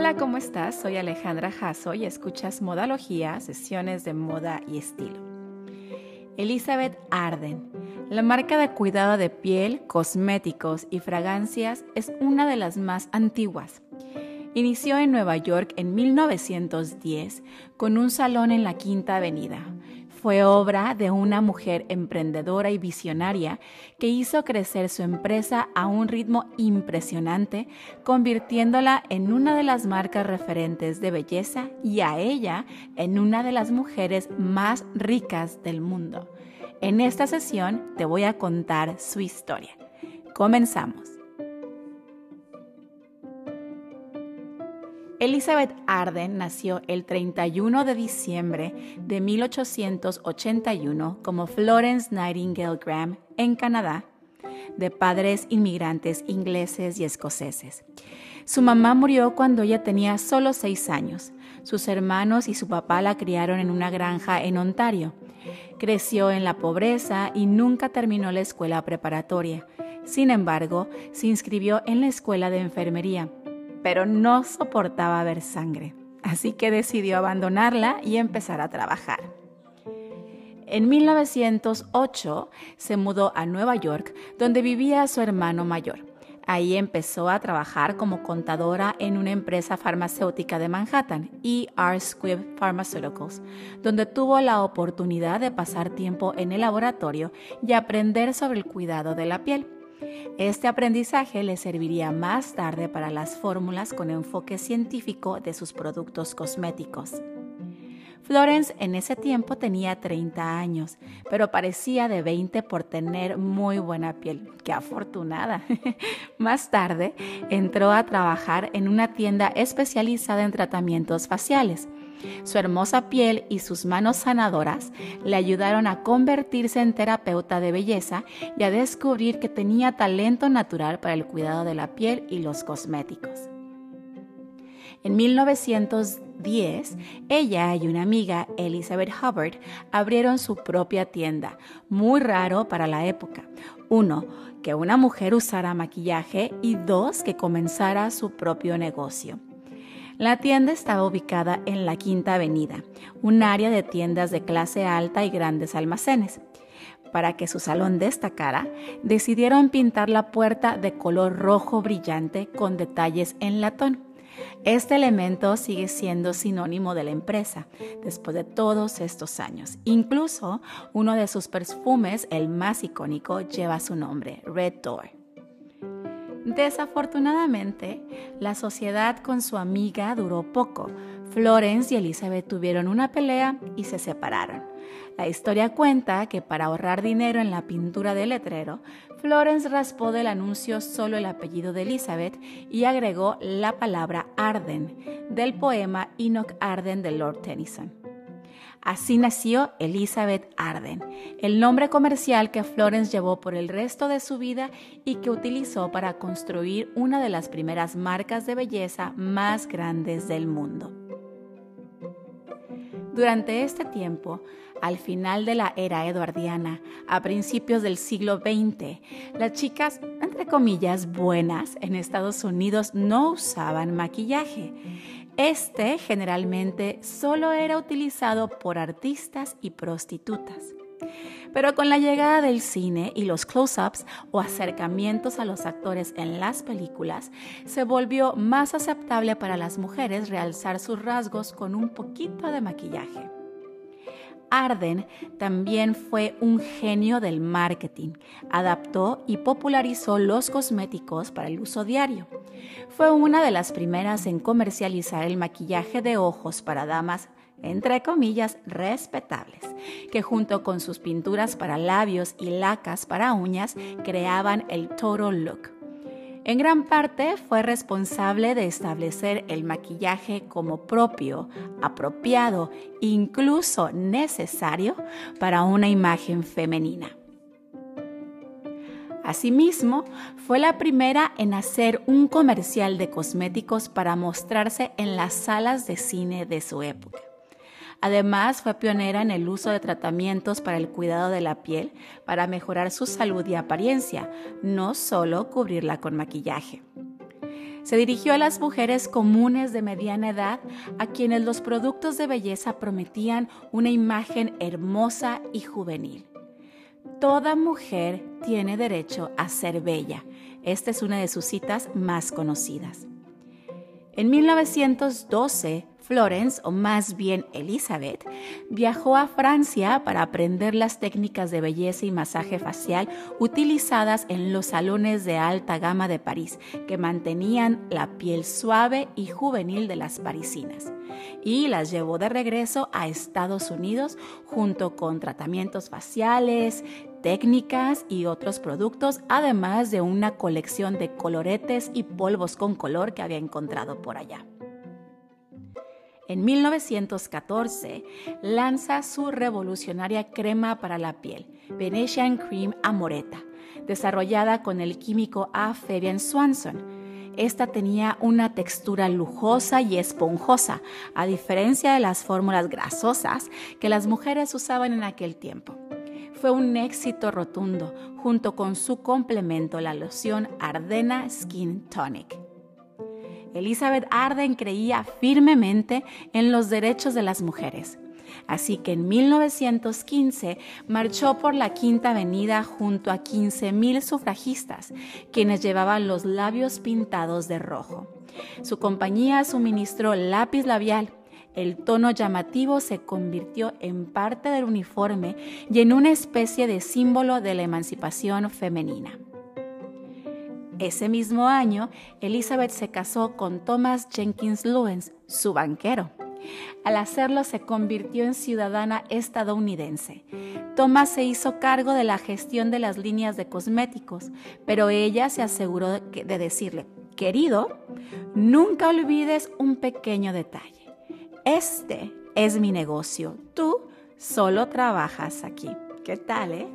Hola, ¿cómo estás? Soy Alejandra Jasso y escuchas Modalogía, sesiones de moda y estilo. Elizabeth Arden, la marca de cuidado de piel, cosméticos y fragancias es una de las más antiguas. Inició en Nueva York en 1910 con un salón en la Quinta Avenida, fue obra de una mujer emprendedora y visionaria que hizo crecer su empresa a un ritmo impresionante, convirtiéndola en una de las marcas referentes de belleza y a ella en una de las mujeres más ricas del mundo. En esta sesión te voy a contar su historia. Comenzamos. Elizabeth Arden nació el 31 de diciembre de 1881 como Florence Nightingale Graham en Canadá, de padres inmigrantes ingleses y escoceses. Su mamá murió cuando ella tenía solo seis años. Sus hermanos y su papá la criaron en una granja en Ontario. Creció en la pobreza y nunca terminó la escuela preparatoria. Sin embargo, se inscribió en la escuela de enfermería pero no soportaba ver sangre, así que decidió abandonarla y empezar a trabajar. En 1908 se mudó a Nueva York, donde vivía su hermano mayor. Ahí empezó a trabajar como contadora en una empresa farmacéutica de Manhattan, ER Squibb Pharmaceuticals, donde tuvo la oportunidad de pasar tiempo en el laboratorio y aprender sobre el cuidado de la piel. Este aprendizaje le serviría más tarde para las fórmulas con enfoque científico de sus productos cosméticos. Florence en ese tiempo tenía 30 años, pero parecía de 20 por tener muy buena piel. ¡Qué afortunada! Más tarde entró a trabajar en una tienda especializada en tratamientos faciales su hermosa piel y sus manos sanadoras le ayudaron a convertirse en terapeuta de belleza y a descubrir que tenía talento natural para el cuidado de la piel y los cosméticos. En 1910, ella y una amiga, Elizabeth Hubbard, abrieron su propia tienda, muy raro para la época. Uno, que una mujer usara maquillaje y dos, que comenzara su propio negocio. La tienda estaba ubicada en la Quinta Avenida, un área de tiendas de clase alta y grandes almacenes. Para que su salón destacara, decidieron pintar la puerta de color rojo brillante con detalles en latón. Este elemento sigue siendo sinónimo de la empresa después de todos estos años. Incluso uno de sus perfumes, el más icónico, lleva su nombre, Red Door. Desafortunadamente, la sociedad con su amiga duró poco. Florence y Elizabeth tuvieron una pelea y se separaron. La historia cuenta que para ahorrar dinero en la pintura del letrero, Florence raspó del anuncio solo el apellido de Elizabeth y agregó la palabra Arden del poema Enoch Arden de Lord Tennyson. Así nació Elizabeth Arden, el nombre comercial que Florence llevó por el resto de su vida y que utilizó para construir una de las primeras marcas de belleza más grandes del mundo. Durante este tiempo, al final de la era eduardiana, a principios del siglo XX, las chicas, entre comillas, buenas en Estados Unidos no usaban maquillaje. Este generalmente solo era utilizado por artistas y prostitutas. Pero con la llegada del cine y los close-ups o acercamientos a los actores en las películas, se volvió más aceptable para las mujeres realzar sus rasgos con un poquito de maquillaje. Arden también fue un genio del marketing. Adaptó y popularizó los cosméticos para el uso diario. Fue una de las primeras en comercializar el maquillaje de ojos para damas entre comillas, respetables, que junto con sus pinturas para labios y lacas para uñas creaban el total look. En gran parte fue responsable de establecer el maquillaje como propio, apropiado, incluso necesario para una imagen femenina. Asimismo, fue la primera en hacer un comercial de cosméticos para mostrarse en las salas de cine de su época. Además, fue pionera en el uso de tratamientos para el cuidado de la piel para mejorar su salud y apariencia, no solo cubrirla con maquillaje. Se dirigió a las mujeres comunes de mediana edad a quienes los productos de belleza prometían una imagen hermosa y juvenil. Toda mujer tiene derecho a ser bella. Esta es una de sus citas más conocidas. En 1912, Florence, o más bien Elizabeth, viajó a Francia para aprender las técnicas de belleza y masaje facial utilizadas en los salones de alta gama de París, que mantenían la piel suave y juvenil de las parisinas, y las llevó de regreso a Estados Unidos junto con tratamientos faciales, técnicas y otros productos, además de una colección de coloretes y polvos con color que había encontrado por allá. En 1914 lanza su revolucionaria crema para la piel, Venetian Cream Amoretta, desarrollada con el químico A. Fabian Swanson. Esta tenía una textura lujosa y esponjosa, a diferencia de las fórmulas grasosas que las mujeres usaban en aquel tiempo. Fue un éxito rotundo, junto con su complemento, la loción Ardena Skin Tonic. Elizabeth Arden creía firmemente en los derechos de las mujeres. Así que en 1915 marchó por la Quinta Avenida junto a 15.000 sufragistas, quienes llevaban los labios pintados de rojo. Su compañía suministró lápiz labial. El tono llamativo se convirtió en parte del uniforme y en una especie de símbolo de la emancipación femenina. Ese mismo año, Elizabeth se casó con Thomas Jenkins Lewis, su banquero. Al hacerlo se convirtió en ciudadana estadounidense. Thomas se hizo cargo de la gestión de las líneas de cosméticos, pero ella se aseguró de decirle, querido, nunca olvides un pequeño detalle. Este es mi negocio, tú solo trabajas aquí. ¿Qué tal, eh?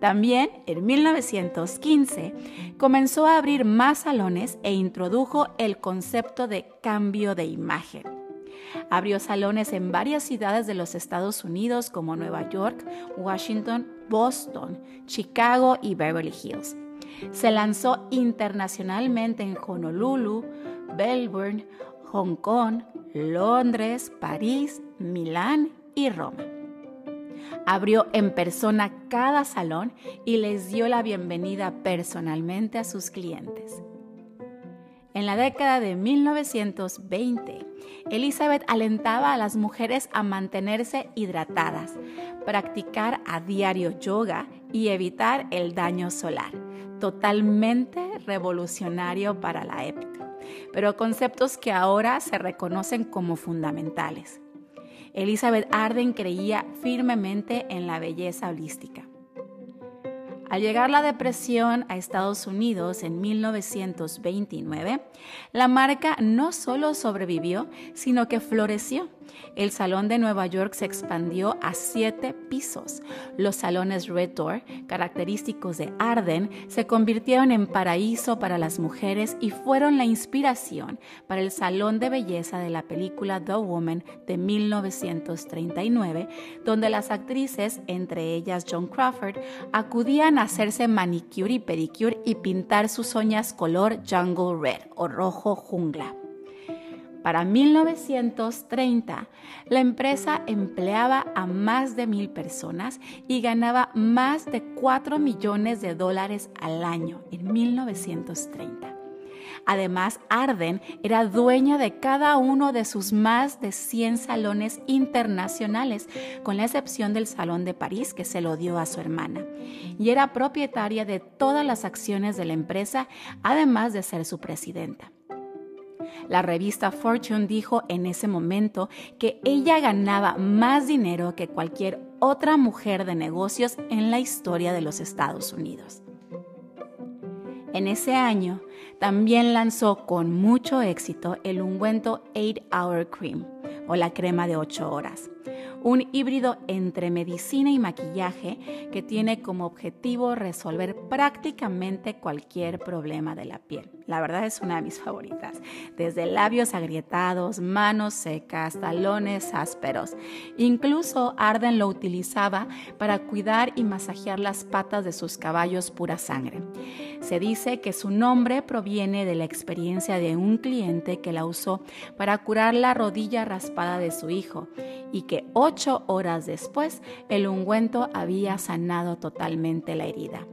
También en 1915 comenzó a abrir más salones e introdujo el concepto de cambio de imagen. Abrió salones en varias ciudades de los Estados Unidos como Nueva York, Washington, Boston, Chicago y Beverly Hills. Se lanzó internacionalmente en Honolulu, Melbourne, Hong Kong, Londres, París, Milán y Roma abrió en persona cada salón y les dio la bienvenida personalmente a sus clientes. En la década de 1920, Elizabeth alentaba a las mujeres a mantenerse hidratadas, practicar a diario yoga y evitar el daño solar, totalmente revolucionario para la época, pero conceptos que ahora se reconocen como fundamentales. Elizabeth Arden creía firmemente en la belleza holística. Al llegar la depresión a Estados Unidos en 1929, la marca no solo sobrevivió, sino que floreció. El Salón de Nueva York se expandió a siete pisos. Los salones Red Door, característicos de Arden, se convirtieron en paraíso para las mujeres y fueron la inspiración para el Salón de Belleza de la película The Woman de 1939, donde las actrices, entre ellas John Crawford, acudían a hacerse manicure y pedicure y pintar sus uñas color jungle red o rojo jungla. Para 1930, la empresa empleaba a más de mil personas y ganaba más de 4 millones de dólares al año en 1930. Además, Arden era dueña de cada uno de sus más de 100 salones internacionales, con la excepción del Salón de París que se lo dio a su hermana, y era propietaria de todas las acciones de la empresa, además de ser su presidenta. La revista Fortune dijo en ese momento que ella ganaba más dinero que cualquier otra mujer de negocios en la historia de los Estados Unidos. En ese año también lanzó con mucho éxito el ungüento 8 Hour Cream o la crema de 8 horas un híbrido entre medicina y maquillaje que tiene como objetivo resolver prácticamente cualquier problema de la piel. La verdad es una de mis favoritas, desde labios agrietados, manos secas, talones ásperos. Incluso Arden lo utilizaba para cuidar y masajear las patas de sus caballos pura sangre. Se dice que su nombre proviene de la experiencia de un cliente que la usó para curar la rodilla raspada de su hijo y que ocho horas después el ungüento había sanado totalmente la herida.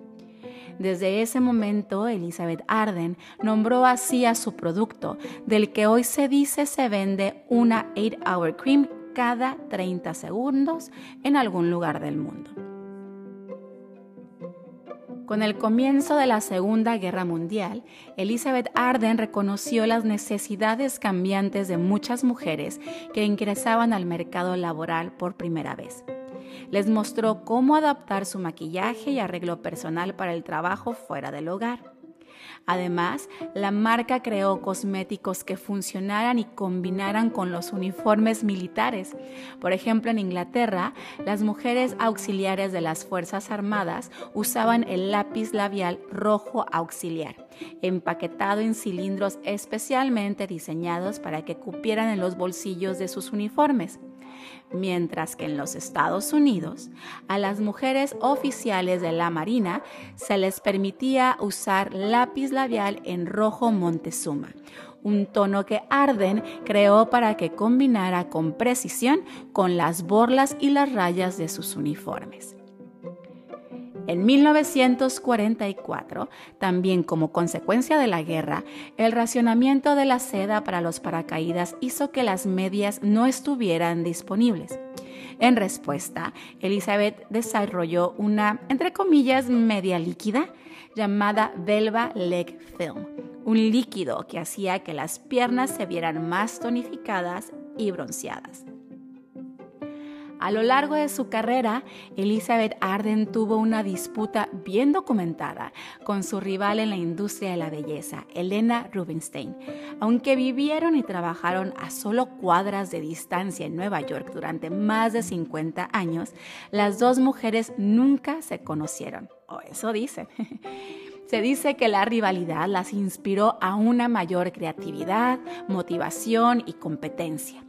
Desde ese momento, Elizabeth Arden nombró así a su producto, del que hoy se dice se vende una 8-hour cream cada 30 segundos en algún lugar del mundo. Con el comienzo de la Segunda Guerra Mundial, Elizabeth Arden reconoció las necesidades cambiantes de muchas mujeres que ingresaban al mercado laboral por primera vez. Les mostró cómo adaptar su maquillaje y arreglo personal para el trabajo fuera del hogar. Además, la marca creó cosméticos que funcionaran y combinaran con los uniformes militares. Por ejemplo, en Inglaterra, las mujeres auxiliares de las Fuerzas Armadas usaban el lápiz labial rojo auxiliar, empaquetado en cilindros especialmente diseñados para que cupieran en los bolsillos de sus uniformes mientras que en los Estados Unidos a las mujeres oficiales de la Marina se les permitía usar lápiz labial en rojo Montezuma, un tono que Arden creó para que combinara con precisión con las borlas y las rayas de sus uniformes. En 1944, también como consecuencia de la guerra, el racionamiento de la seda para los paracaídas hizo que las medias no estuvieran disponibles. En respuesta, Elizabeth desarrolló una, entre comillas, media líquida llamada Velva Leg Film, un líquido que hacía que las piernas se vieran más tonificadas y bronceadas. A lo largo de su carrera, Elizabeth Arden tuvo una disputa bien documentada con su rival en la industria de la belleza, Elena Rubinstein. Aunque vivieron y trabajaron a solo cuadras de distancia en Nueva York durante más de 50 años, las dos mujeres nunca se conocieron, o eso dicen. Se dice que la rivalidad las inspiró a una mayor creatividad, motivación y competencia.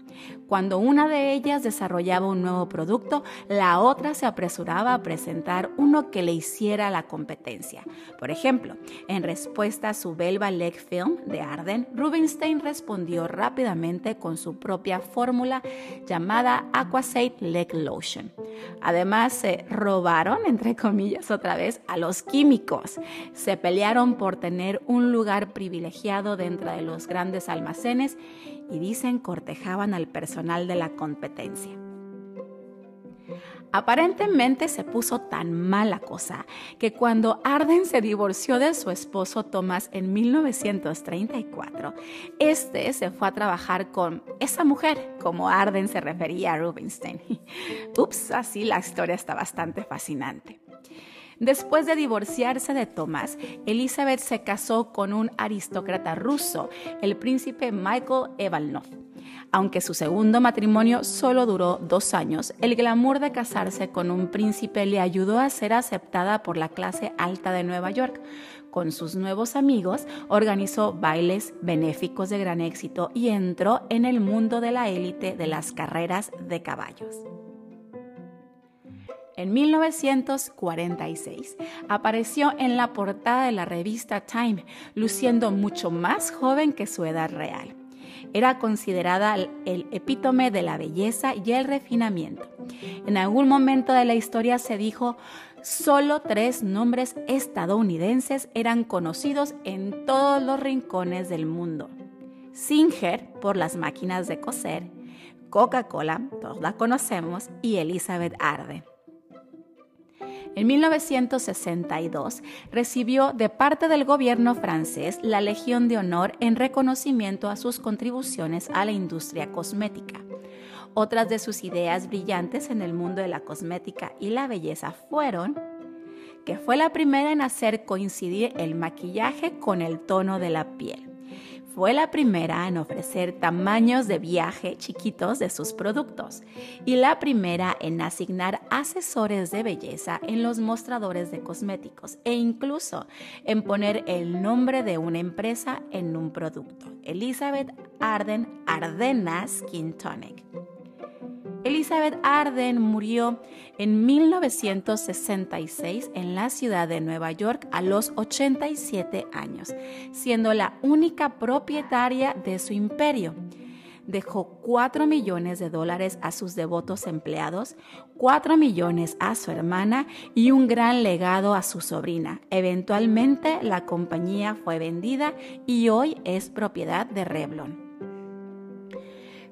Cuando una de ellas desarrollaba un nuevo producto, la otra se apresuraba a presentar uno que le hiciera la competencia. Por ejemplo, en respuesta a su Belva Leg Film de Arden, Rubinstein respondió rápidamente con su propia fórmula llamada Aquasate Leg Lotion. Además, se robaron, entre comillas otra vez, a los químicos. Se pelearon por tener un lugar privilegiado dentro de los grandes almacenes y dicen cortejaban al personal de la competencia. Aparentemente se puso tan mala cosa que cuando Arden se divorció de su esposo Thomas en 1934, este se fue a trabajar con esa mujer, como Arden se refería a Rubinstein. Ups, así la historia está bastante fascinante. Después de divorciarse de Thomas, Elizabeth se casó con un aristócrata ruso, el príncipe Michael Evalnov. Aunque su segundo matrimonio solo duró dos años, el glamour de casarse con un príncipe le ayudó a ser aceptada por la clase alta de Nueva York. Con sus nuevos amigos organizó bailes benéficos de gran éxito y entró en el mundo de la élite de las carreras de caballos. En 1946 apareció en la portada de la revista Time, luciendo mucho más joven que su edad real. Era considerada el epítome de la belleza y el refinamiento. En algún momento de la historia se dijo, solo tres nombres estadounidenses eran conocidos en todos los rincones del mundo. Singer por las máquinas de coser, Coca-Cola, todos la conocemos, y Elizabeth Arden. En 1962 recibió de parte del gobierno francés la Legión de Honor en reconocimiento a sus contribuciones a la industria cosmética. Otras de sus ideas brillantes en el mundo de la cosmética y la belleza fueron que fue la primera en hacer coincidir el maquillaje con el tono de la piel fue la primera en ofrecer tamaños de viaje chiquitos de sus productos y la primera en asignar asesores de belleza en los mostradores de cosméticos e incluso en poner el nombre de una empresa en un producto. Elizabeth Arden Ardena Skin Tonic. Elizabeth Arden murió en 1966 en la ciudad de Nueva York a los 87 años, siendo la única propietaria de su imperio. Dejó 4 millones de dólares a sus devotos empleados, 4 millones a su hermana y un gran legado a su sobrina. Eventualmente la compañía fue vendida y hoy es propiedad de Revlon.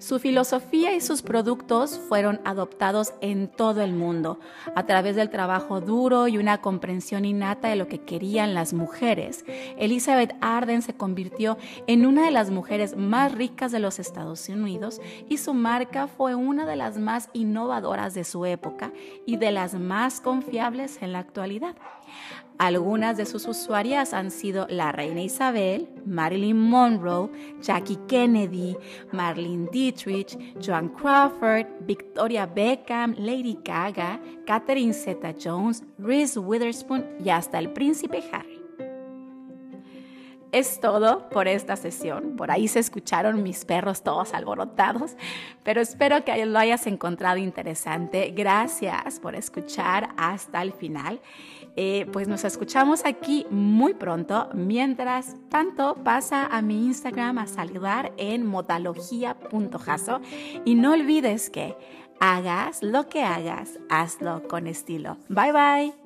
Su filosofía y sus productos fueron adoptados en todo el mundo a través del trabajo duro y una comprensión innata de lo que querían las mujeres. Elizabeth Arden se convirtió en una de las mujeres más ricas de los Estados Unidos y su marca fue una de las más innovadoras de su época y de las más confiables en la actualidad. Algunas de sus usuarias han sido la reina Isabel, Marilyn Monroe, Jackie Kennedy, Marlene Dietrich, Joan Crawford, Victoria Beckham, Lady Gaga, Catherine Zeta-Jones, Reese Witherspoon y hasta el príncipe Harry. Es todo por esta sesión. Por ahí se escucharon mis perros todos alborotados, pero espero que lo hayas encontrado interesante. Gracias por escuchar hasta el final. Eh, pues nos escuchamos aquí muy pronto. Mientras tanto, pasa a mi Instagram a saludar en modalogía.jaso y no olvides que hagas lo que hagas, hazlo con estilo. Bye bye.